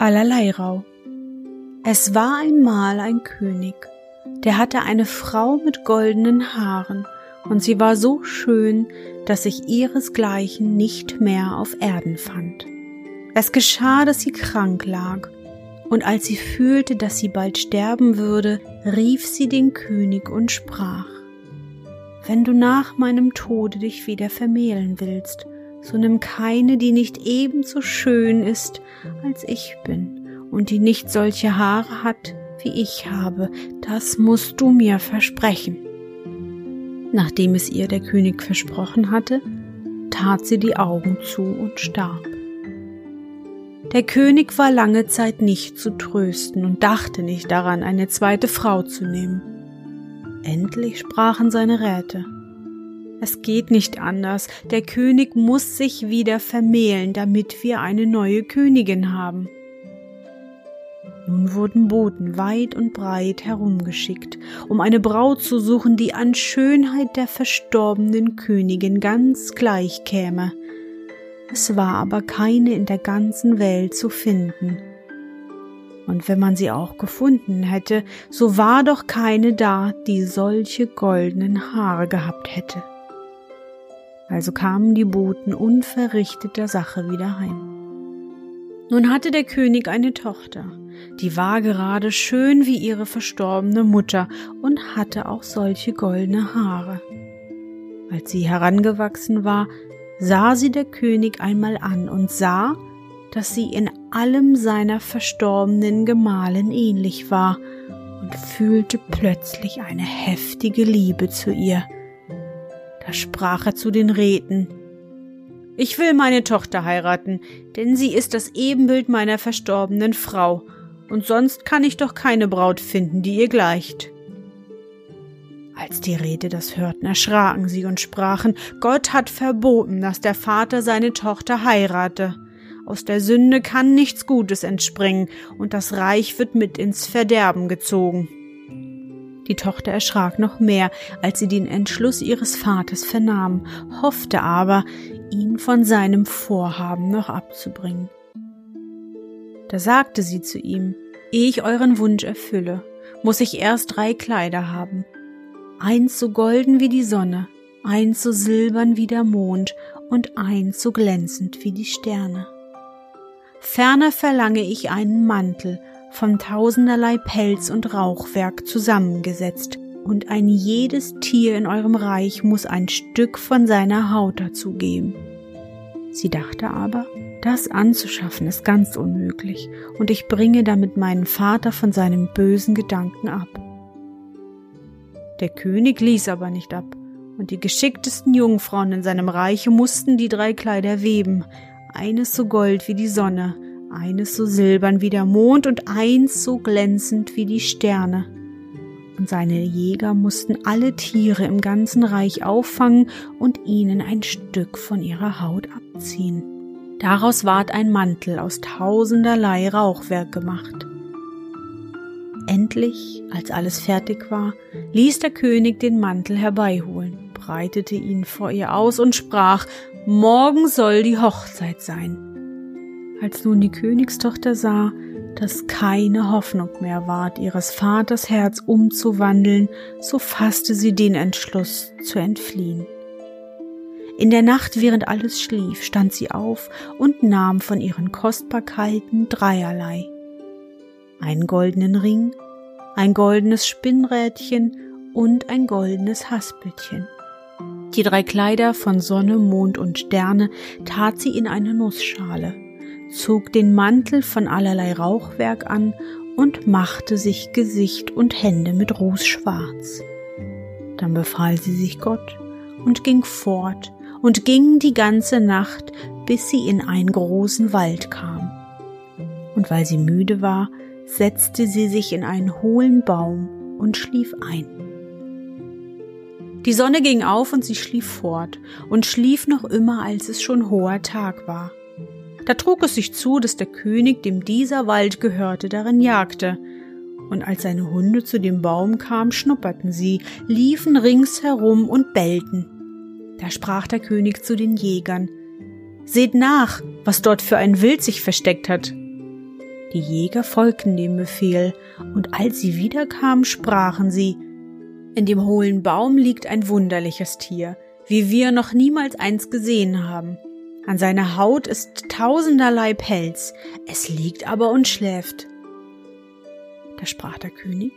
Allerleirau. Es war einmal ein König, der hatte eine Frau mit goldenen Haaren, und sie war so schön, dass sich ihresgleichen nicht mehr auf Erden fand. Es geschah, dass sie krank lag, und als sie fühlte, dass sie bald sterben würde, rief sie den König und sprach Wenn du nach meinem Tode dich wieder vermählen willst, so nimm keine, die nicht ebenso schön ist, als ich bin, und die nicht solche Haare hat, wie ich habe, das musst du mir versprechen. Nachdem es ihr der König versprochen hatte, tat sie die Augen zu und starb. Der König war lange Zeit nicht zu trösten und dachte nicht daran, eine zweite Frau zu nehmen. Endlich sprachen seine Räte. Es geht nicht anders. Der König muss sich wieder vermählen, damit wir eine neue Königin haben. Nun wurden Boten weit und breit herumgeschickt, um eine Braut zu suchen, die an Schönheit der verstorbenen Königin ganz gleich käme. Es war aber keine in der ganzen Welt zu finden. Und wenn man sie auch gefunden hätte, so war doch keine da, die solche goldenen Haare gehabt hätte. Also kamen die Boten unverrichteter Sache wieder heim. Nun hatte der König eine Tochter, die war gerade schön wie ihre verstorbene Mutter und hatte auch solche goldene Haare. Als sie herangewachsen war, sah sie der König einmal an und sah, dass sie in allem seiner verstorbenen Gemahlin ähnlich war und fühlte plötzlich eine heftige Liebe zu ihr. Sprach er zu den Räten. Ich will meine Tochter heiraten, denn sie ist das Ebenbild meiner verstorbenen Frau, und sonst kann ich doch keine Braut finden, die ihr gleicht. Als die Räte das hörten, erschraken sie und sprachen, Gott hat verboten, dass der Vater seine Tochter heirate. Aus der Sünde kann nichts Gutes entspringen, und das Reich wird mit ins Verderben gezogen. Die Tochter erschrak noch mehr, als sie den Entschluss ihres Vaters vernahm, hoffte aber, ihn von seinem Vorhaben noch abzubringen. Da sagte sie zu ihm, ehe ich euren Wunsch erfülle, muss ich erst drei Kleider haben. Eins so golden wie die Sonne, eins so silbern wie der Mond und eins so glänzend wie die Sterne. Ferner verlange ich einen Mantel, von tausenderlei Pelz und Rauchwerk zusammengesetzt, und ein jedes Tier in eurem Reich muss ein Stück von seiner Haut dazu geben. Sie dachte aber, das anzuschaffen ist ganz unmöglich, und ich bringe damit meinen Vater von seinem bösen Gedanken ab. Der König ließ aber nicht ab, und die geschicktesten Jungfrauen in seinem Reiche mussten die drei Kleider weben, eines so gold wie die Sonne, eines so silbern wie der Mond und eins so glänzend wie die Sterne. Und seine Jäger mussten alle Tiere im ganzen Reich auffangen und ihnen ein Stück von ihrer Haut abziehen. Daraus ward ein Mantel aus tausenderlei Rauchwerk gemacht. Endlich, als alles fertig war, ließ der König den Mantel herbeiholen, breitete ihn vor ihr aus und sprach, Morgen soll die Hochzeit sein. Als nun die Königstochter sah, dass keine Hoffnung mehr ward, ihres Vaters Herz umzuwandeln, so fasste sie den Entschluss zu entfliehen. In der Nacht, während alles schlief, stand sie auf und nahm von ihren Kostbarkeiten dreierlei. einen goldenen Ring, ein goldenes Spinnrädchen und ein goldenes Haspelchen. Die drei Kleider von Sonne, Mond und Sterne tat sie in eine Nussschale, zog den Mantel von allerlei Rauchwerk an und machte sich Gesicht und Hände mit Ruß schwarz. Dann befahl sie sich Gott und ging fort und ging die ganze Nacht, bis sie in einen großen Wald kam. Und weil sie müde war, setzte sie sich in einen hohlen Baum und schlief ein. Die Sonne ging auf und sie schlief fort und schlief noch immer, als es schon hoher Tag war. Da trug es sich zu, dass der König, dem dieser Wald gehörte, darin jagte. Und als seine Hunde zu dem Baum kamen, schnupperten sie, liefen ringsherum und bellten. Da sprach der König zu den Jägern, Seht nach, was dort für ein Wild sich versteckt hat. Die Jäger folgten dem Befehl, und als sie wiederkamen, sprachen sie, In dem hohlen Baum liegt ein wunderliches Tier, wie wir noch niemals eins gesehen haben. An seiner Haut ist tausenderlei Pelz, es liegt aber und schläft. Da sprach der König,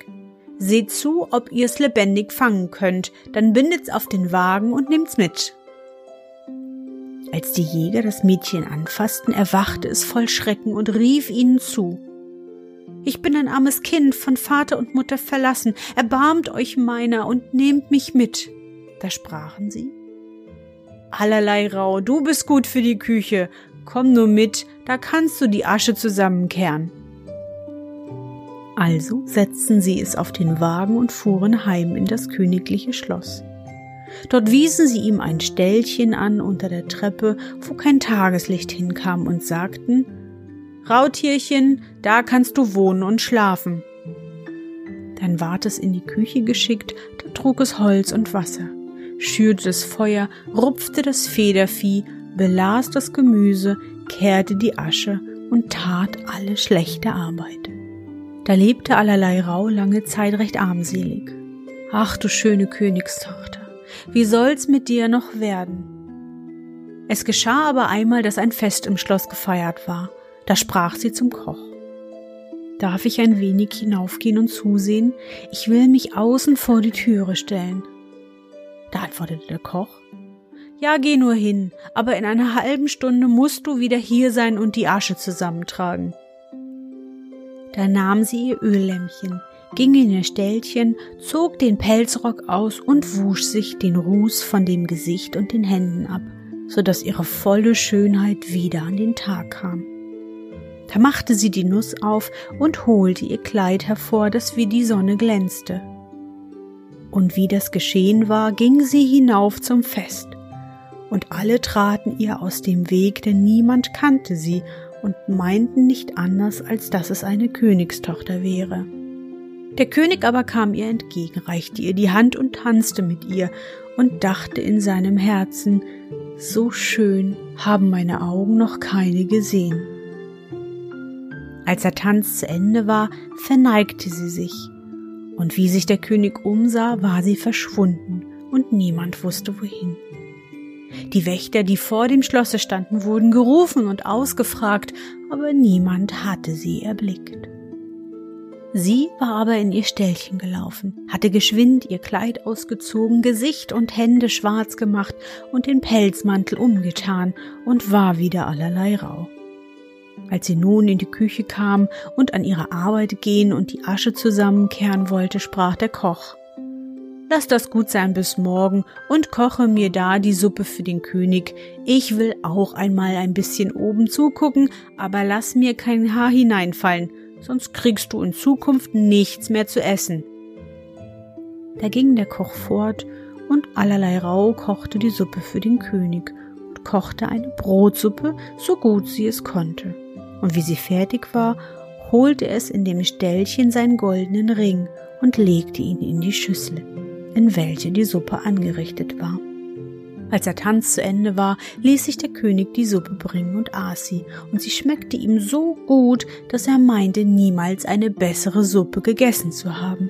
Seht zu, ob ihr's lebendig fangen könnt, dann bindet's auf den Wagen und nehmt's mit. Als die Jäger das Mädchen anfassten, erwachte es voll Schrecken und rief ihnen zu. Ich bin ein armes Kind, von Vater und Mutter verlassen, erbarmt euch meiner und nehmt mich mit. Da sprachen sie, Allerlei Rau, du bist gut für die Küche. Komm nur mit, da kannst du die Asche zusammenkehren. Also setzten sie es auf den Wagen und fuhren heim in das königliche Schloss. Dort wiesen sie ihm ein Ställchen an unter der Treppe, wo kein Tageslicht hinkam, und sagten Rautierchen, da kannst du wohnen und schlafen. Dann ward es in die Küche geschickt, da trug es Holz und Wasser schürte das Feuer, rupfte das Federvieh, belas das Gemüse, kehrte die Asche und tat alle schlechte Arbeit. Da lebte allerlei Rau lange Zeit recht armselig. Ach du schöne Königstochter, wie soll's mit dir noch werden? Es geschah aber einmal, dass ein Fest im Schloss gefeiert war. Da sprach sie zum Koch. Darf ich ein wenig hinaufgehen und zusehen? Ich will mich außen vor die Türe stellen. Da antwortete der Koch, ja, geh nur hin, aber in einer halben Stunde musst du wieder hier sein und die Asche zusammentragen. Da nahm sie ihr Öllämpchen, ging in ihr Ställchen, zog den Pelzrock aus und wusch sich den Ruß von dem Gesicht und den Händen ab, so dass ihre volle Schönheit wieder an den Tag kam. Da machte sie die Nuss auf und holte ihr Kleid hervor, das wie die Sonne glänzte. Und wie das geschehen war, ging sie hinauf zum Fest. Und alle traten ihr aus dem Weg, denn niemand kannte sie und meinten nicht anders, als dass es eine Königstochter wäre. Der König aber kam ihr entgegen, reichte ihr die Hand und tanzte mit ihr und dachte in seinem Herzen, so schön haben meine Augen noch keine gesehen. Als der Tanz zu Ende war, verneigte sie sich und wie sich der König umsah, war sie verschwunden, und niemand wusste wohin. Die Wächter, die vor dem Schlosse standen, wurden gerufen und ausgefragt, aber niemand hatte sie erblickt. Sie war aber in ihr Ställchen gelaufen, hatte geschwind ihr Kleid ausgezogen, Gesicht und Hände schwarz gemacht und den Pelzmantel umgetan und war wieder allerlei rau. Als sie nun in die Küche kam und an ihre Arbeit gehen und die Asche zusammenkehren wollte, sprach der Koch. Lass das gut sein bis morgen und koche mir da die Suppe für den König. Ich will auch einmal ein bisschen oben zugucken, aber lass mir kein Haar hineinfallen, sonst kriegst du in Zukunft nichts mehr zu essen. Da ging der Koch fort und allerlei Rau kochte die Suppe für den König und kochte eine Brotsuppe, so gut sie es konnte und wie sie fertig war, holte es in dem Ställchen seinen goldenen Ring und legte ihn in die Schüssel, in welche die Suppe angerichtet war. Als der Tanz zu Ende war, ließ sich der König die Suppe bringen und aß sie, und sie schmeckte ihm so gut, dass er meinte, niemals eine bessere Suppe gegessen zu haben.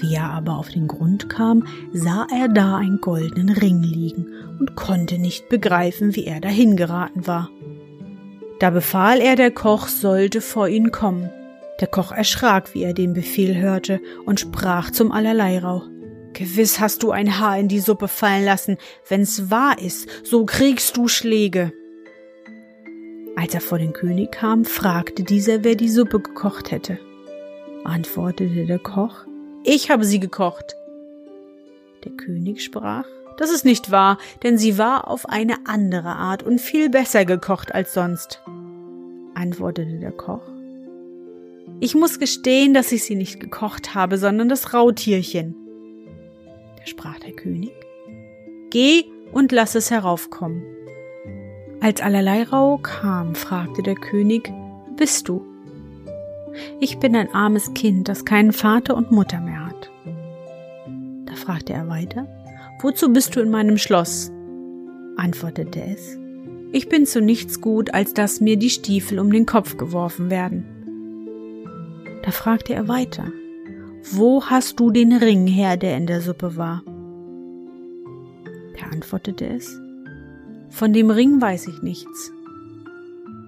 Wie er aber auf den Grund kam, sah er da einen goldenen Ring liegen und konnte nicht begreifen, wie er dahin geraten war. Da befahl er, der Koch sollte vor ihn kommen. Der Koch erschrak, wie er den Befehl hörte, und sprach zum Allerleirauch. Gewiss hast du ein Haar in die Suppe fallen lassen. Wenn's wahr ist, so kriegst du Schläge. Als er vor den König kam, fragte dieser, wer die Suppe gekocht hätte. Antwortete der Koch, ich habe sie gekocht. Der König sprach, das ist nicht wahr, denn sie war auf eine andere Art und viel besser gekocht als sonst. Antwortete der Koch, ich muss gestehen, dass ich sie nicht gekocht habe, sondern das Rautierchen. Da sprach der König, Geh und lass es heraufkommen. Als allerlei Rau kam, fragte der König, Bist du? Ich bin ein armes Kind, das keinen Vater und Mutter mehr hat. Da fragte er weiter, Wozu bist du in meinem Schloss? antwortete es, Ich bin zu nichts gut, als dass mir die Stiefel um den Kopf geworfen werden. Da fragte er weiter, Wo hast du den Ring her, der in der Suppe war? Da antwortete es, Von dem Ring weiß ich nichts.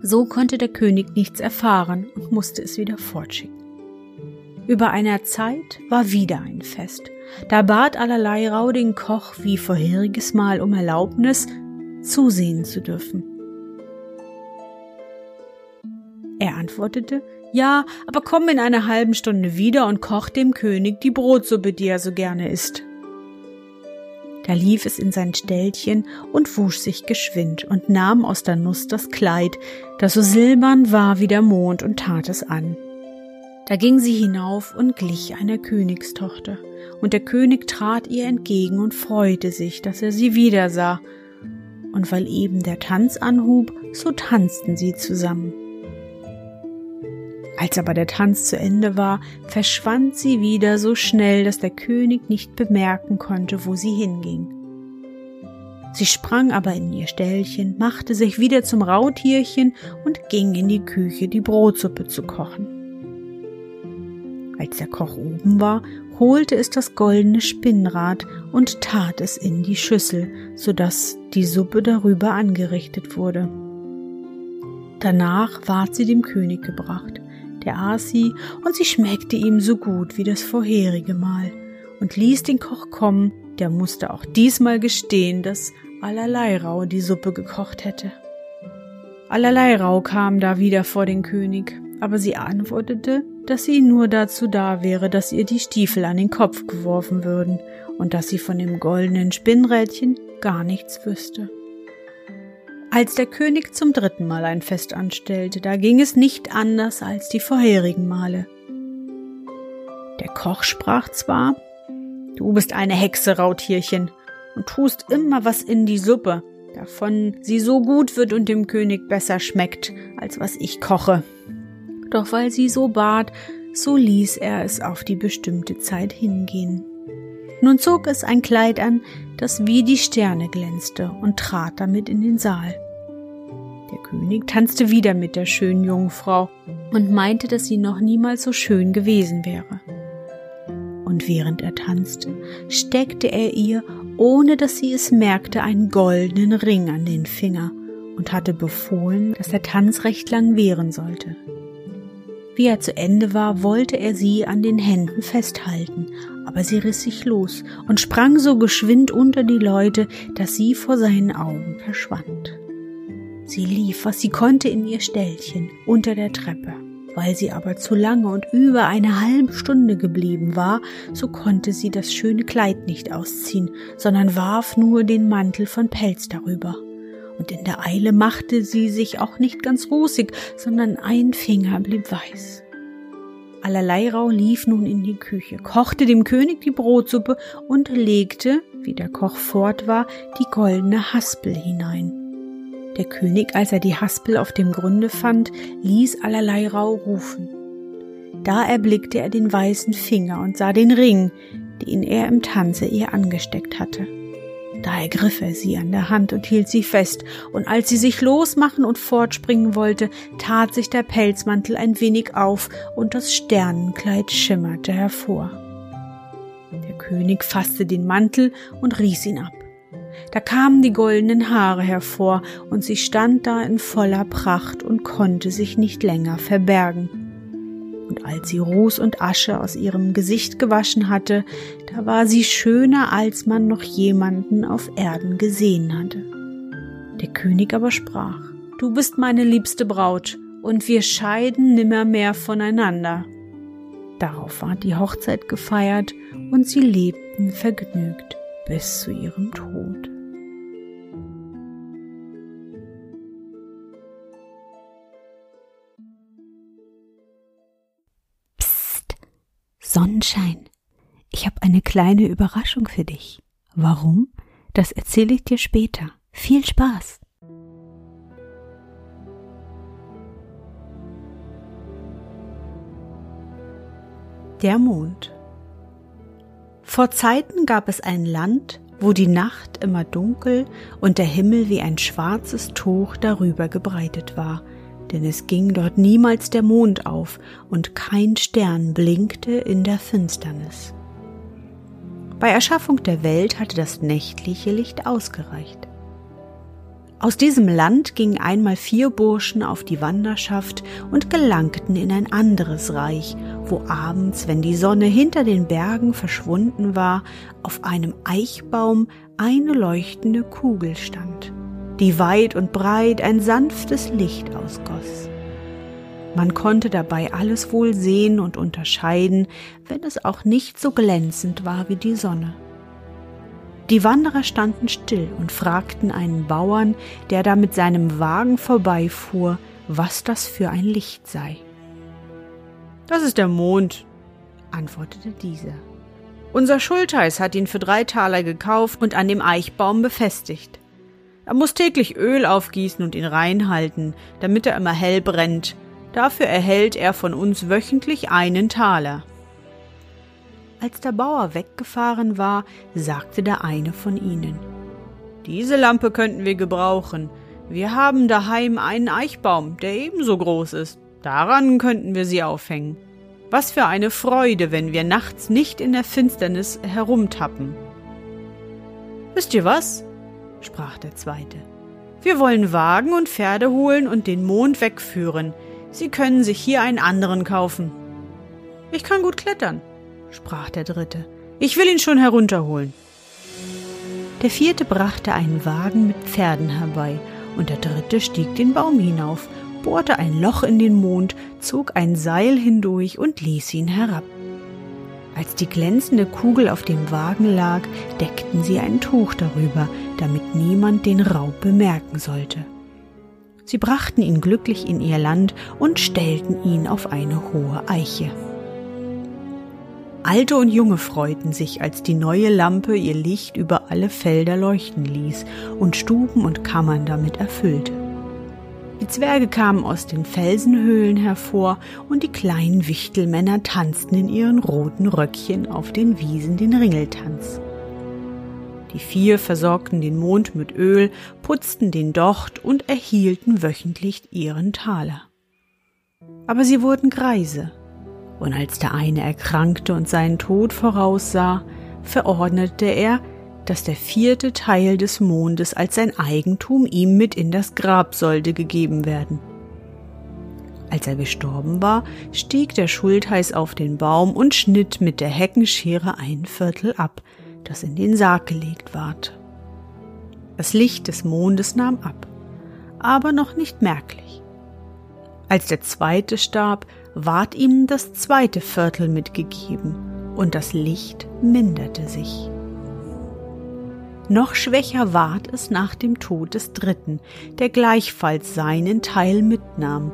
So konnte der König nichts erfahren und musste es wieder fortschicken. Über einer Zeit war wieder ein Fest. Da bat allerlei Rau den Koch wie vorheriges Mal um Erlaubnis, zusehen zu dürfen. Er antwortete, ja, aber komm in einer halben Stunde wieder und koch dem König die Brotsuppe, die er so gerne isst. Da lief es in sein Ställchen und wusch sich geschwind und nahm aus der Nuss das Kleid, das so silbern war wie der Mond, und tat es an. Da ging sie hinauf und glich einer Königstochter, und der König trat ihr entgegen und freute sich, dass er sie wiedersah, und weil eben der Tanz anhub, so tanzten sie zusammen. Als aber der Tanz zu Ende war, verschwand sie wieder so schnell, dass der König nicht bemerken konnte, wo sie hinging. Sie sprang aber in ihr Ställchen, machte sich wieder zum Rautierchen und ging in die Küche, die Brotsuppe zu kochen. Als der Koch oben war, holte es das goldene Spinnrad und tat es in die Schüssel, so dass die Suppe darüber angerichtet wurde. Danach ward sie dem König gebracht, der aß sie, und sie schmeckte ihm so gut wie das vorherige Mal, und ließ den Koch kommen, der musste auch diesmal gestehen, dass allerlei Rau die Suppe gekocht hätte. Allerlei Rau kam da wieder vor den König, aber sie antwortete, dass sie nur dazu da wäre, dass ihr die Stiefel an den Kopf geworfen würden und dass sie von dem goldenen Spinnrädchen gar nichts wüsste. Als der König zum dritten Mal ein Fest anstellte, da ging es nicht anders als die vorherigen Male. Der Koch sprach zwar, Du bist eine Hexe, Rautierchen, und tust immer was in die Suppe, davon sie so gut wird und dem König besser schmeckt, als was ich koche. Doch weil sie so bat, so ließ er es auf die bestimmte Zeit hingehen. Nun zog es ein Kleid an, das wie die Sterne glänzte, und trat damit in den Saal. Der König tanzte wieder mit der schönen Jungfrau und meinte, dass sie noch niemals so schön gewesen wäre. Und während er tanzte, steckte er ihr, ohne dass sie es merkte, einen goldenen Ring an den Finger und hatte befohlen, dass der Tanz recht lang währen sollte. Wie er zu Ende war, wollte er sie an den Händen festhalten, aber sie riss sich los und sprang so geschwind unter die Leute, dass sie vor seinen Augen verschwand. Sie lief, was sie konnte, in ihr Ställchen unter der Treppe. Weil sie aber zu lange und über eine halbe Stunde geblieben war, so konnte sie das schöne Kleid nicht ausziehen, sondern warf nur den Mantel von Pelz darüber und in der Eile machte sie sich auch nicht ganz rosig, sondern ein Finger blieb weiß. Allerlei Rau lief nun in die Küche, kochte dem König die Brotsuppe und legte, wie der Koch fort war, die goldene Haspel hinein. Der König, als er die Haspel auf dem Grunde fand, ließ allerlei Rau rufen. Da erblickte er den weißen Finger und sah den Ring, den er im Tanze ihr angesteckt hatte. Da ergriff er sie an der Hand und hielt sie fest, und als sie sich losmachen und fortspringen wollte, tat sich der Pelzmantel ein wenig auf und das Sternenkleid schimmerte hervor. Der König fasste den Mantel und riß ihn ab. Da kamen die goldenen Haare hervor, und sie stand da in voller Pracht und konnte sich nicht länger verbergen. Und als sie Ruß und Asche aus ihrem Gesicht gewaschen hatte, da war sie schöner, als man noch jemanden auf Erden gesehen hatte. Der König aber sprach, Du bist meine liebste Braut, und wir scheiden nimmermehr voneinander. Darauf ward die Hochzeit gefeiert, und sie lebten vergnügt bis zu ihrem Tod. Sonnenschein, ich habe eine kleine Überraschung für dich. Warum? Das erzähle ich dir später. Viel Spaß! Der Mond Vor Zeiten gab es ein Land, wo die Nacht immer dunkel und der Himmel wie ein schwarzes Tuch darüber gebreitet war, denn es ging dort niemals der Mond auf und kein Stern blinkte in der Finsternis. Bei Erschaffung der Welt hatte das nächtliche Licht ausgereicht. Aus diesem Land gingen einmal vier Burschen auf die Wanderschaft und gelangten in ein anderes Reich, wo abends, wenn die Sonne hinter den Bergen verschwunden war, auf einem Eichbaum eine leuchtende Kugel stand die weit und breit ein sanftes Licht ausgoss. Man konnte dabei alles wohl sehen und unterscheiden, wenn es auch nicht so glänzend war wie die Sonne. Die Wanderer standen still und fragten einen Bauern, der da mit seinem Wagen vorbeifuhr, was das für ein Licht sei. Das ist der Mond, antwortete dieser. Unser Schultheiß hat ihn für drei Taler gekauft und an dem Eichbaum befestigt. Er muss täglich Öl aufgießen und ihn reinhalten, damit er immer hell brennt. Dafür erhält er von uns wöchentlich einen Taler. Als der Bauer weggefahren war, sagte der eine von ihnen Diese Lampe könnten wir gebrauchen. Wir haben daheim einen Eichbaum, der ebenso groß ist. Daran könnten wir sie aufhängen. Was für eine Freude, wenn wir nachts nicht in der Finsternis herumtappen. Wisst ihr was? Sprach der zweite. Wir wollen Wagen und Pferde holen und den Mond wegführen. Sie können sich hier einen anderen kaufen. Ich kann gut klettern, sprach der dritte. Ich will ihn schon herunterholen. Der vierte brachte einen Wagen mit Pferden herbei, und der dritte stieg den Baum hinauf, bohrte ein Loch in den Mond, zog ein Seil hindurch und ließ ihn herab. Als die glänzende Kugel auf dem Wagen lag, deckten sie ein Tuch darüber, damit niemand den Raub bemerken sollte. Sie brachten ihn glücklich in ihr Land und stellten ihn auf eine hohe Eiche. Alte und Junge freuten sich, als die neue Lampe ihr Licht über alle Felder leuchten ließ und Stuben und Kammern damit erfüllte. Die Zwerge kamen aus den Felsenhöhlen hervor und die kleinen Wichtelmänner tanzten in ihren roten Röckchen auf den Wiesen den Ringeltanz. Die vier versorgten den Mond mit Öl, putzten den Docht und erhielten wöchentlich ihren Taler. Aber sie wurden Greise, und als der eine erkrankte und seinen Tod voraussah, verordnete er, dass der vierte Teil des Mondes als sein Eigentum ihm mit in das Grab sollte gegeben werden. Als er gestorben war, stieg der Schultheiß auf den Baum und schnitt mit der Heckenschere ein Viertel ab, das in den Sarg gelegt ward. Das Licht des Mondes nahm ab, aber noch nicht merklich. Als der zweite starb, ward ihm das zweite Viertel mitgegeben, und das Licht minderte sich. Noch schwächer ward es nach dem Tod des Dritten, der gleichfalls seinen Teil mitnahm,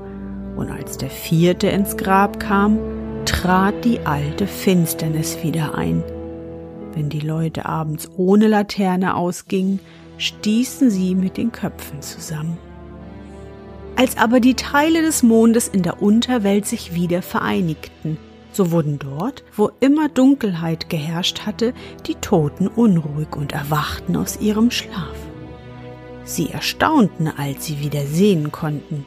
und als der Vierte ins Grab kam, trat die alte Finsternis wieder ein. Wenn die Leute abends ohne Laterne ausgingen, stießen sie mit den Köpfen zusammen. Als aber die Teile des Mondes in der Unterwelt sich wieder vereinigten, so wurden dort, wo immer Dunkelheit geherrscht hatte, die Toten unruhig und erwachten aus ihrem Schlaf. Sie erstaunten, als sie wieder sehen konnten.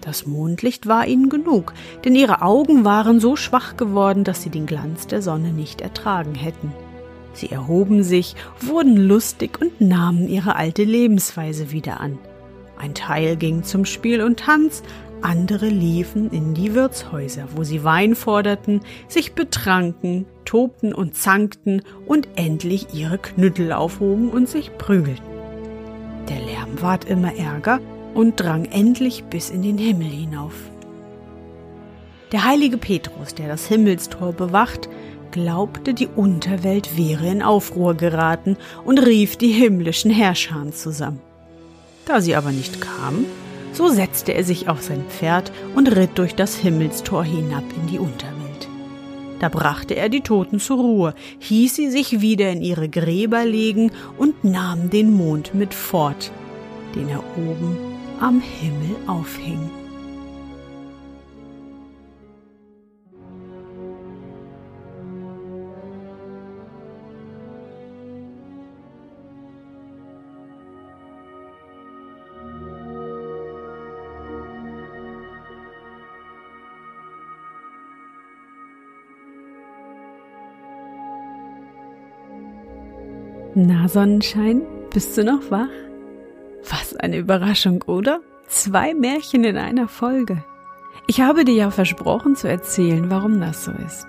Das Mondlicht war ihnen genug, denn ihre Augen waren so schwach geworden, dass sie den Glanz der Sonne nicht ertragen hätten. Sie erhoben sich, wurden lustig und nahmen ihre alte Lebensweise wieder an. Ein Teil ging zum Spiel und Tanz, andere liefen in die Wirtshäuser, wo sie Wein forderten, sich betranken, tobten und zankten und endlich ihre Knüttel aufhoben und sich prügelten. Der Lärm ward immer ärger und drang endlich bis in den Himmel hinauf. Der heilige Petrus, der das Himmelstor bewacht, glaubte, die Unterwelt wäre in Aufruhr geraten und rief die himmlischen Herrscher zusammen. Da sie aber nicht kamen, so setzte er sich auf sein Pferd und ritt durch das Himmelstor hinab in die Unterwelt. Da brachte er die Toten zur Ruhe, hieß sie sich wieder in ihre Gräber legen und nahm den Mond mit fort, den er oben am Himmel aufhing. Na, Sonnenschein, bist du noch wach? Was eine Überraschung, oder? Zwei Märchen in einer Folge. Ich habe dir ja versprochen zu erzählen, warum das so ist.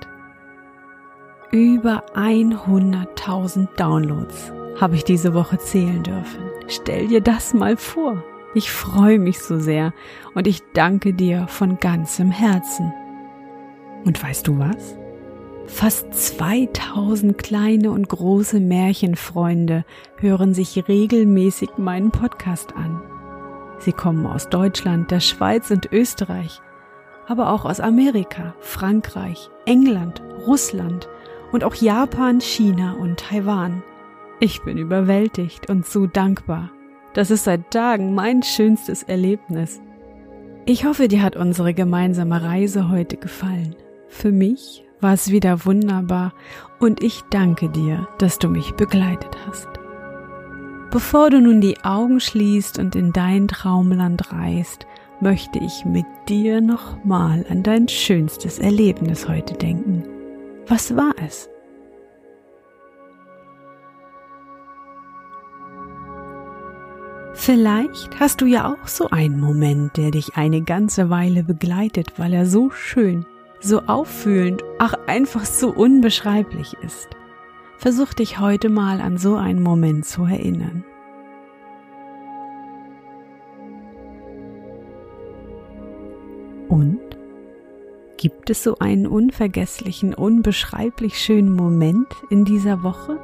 Über 100.000 Downloads habe ich diese Woche zählen dürfen. Stell dir das mal vor. Ich freue mich so sehr und ich danke dir von ganzem Herzen. Und weißt du was? Fast 2000 kleine und große Märchenfreunde hören sich regelmäßig meinen Podcast an. Sie kommen aus Deutschland, der Schweiz und Österreich, aber auch aus Amerika, Frankreich, England, Russland und auch Japan, China und Taiwan. Ich bin überwältigt und so dankbar. Das ist seit Tagen mein schönstes Erlebnis. Ich hoffe, dir hat unsere gemeinsame Reise heute gefallen. Für mich war es wieder wunderbar und ich danke dir, dass du mich begleitet hast. Bevor du nun die Augen schließt und in dein Traumland reist, möchte ich mit dir nochmal an dein schönstes Erlebnis heute denken. Was war es? Vielleicht hast du ja auch so einen Moment, der dich eine ganze Weile begleitet, weil er so schön, so auffühlend, ach einfach so unbeschreiblich ist. Versuch dich heute mal an so einen Moment zu erinnern. Und? Gibt es so einen unvergesslichen, unbeschreiblich schönen Moment in dieser Woche,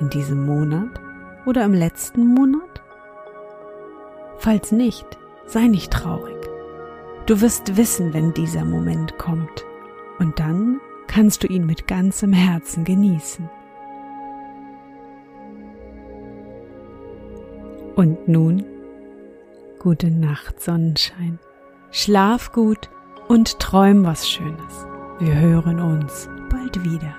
in diesem Monat oder im letzten Monat? Falls nicht, sei nicht traurig. Du wirst wissen, wenn dieser Moment kommt. Und dann kannst du ihn mit ganzem Herzen genießen. Und nun, gute Nacht, Sonnenschein. Schlaf gut und träum was Schönes. Wir hören uns bald wieder.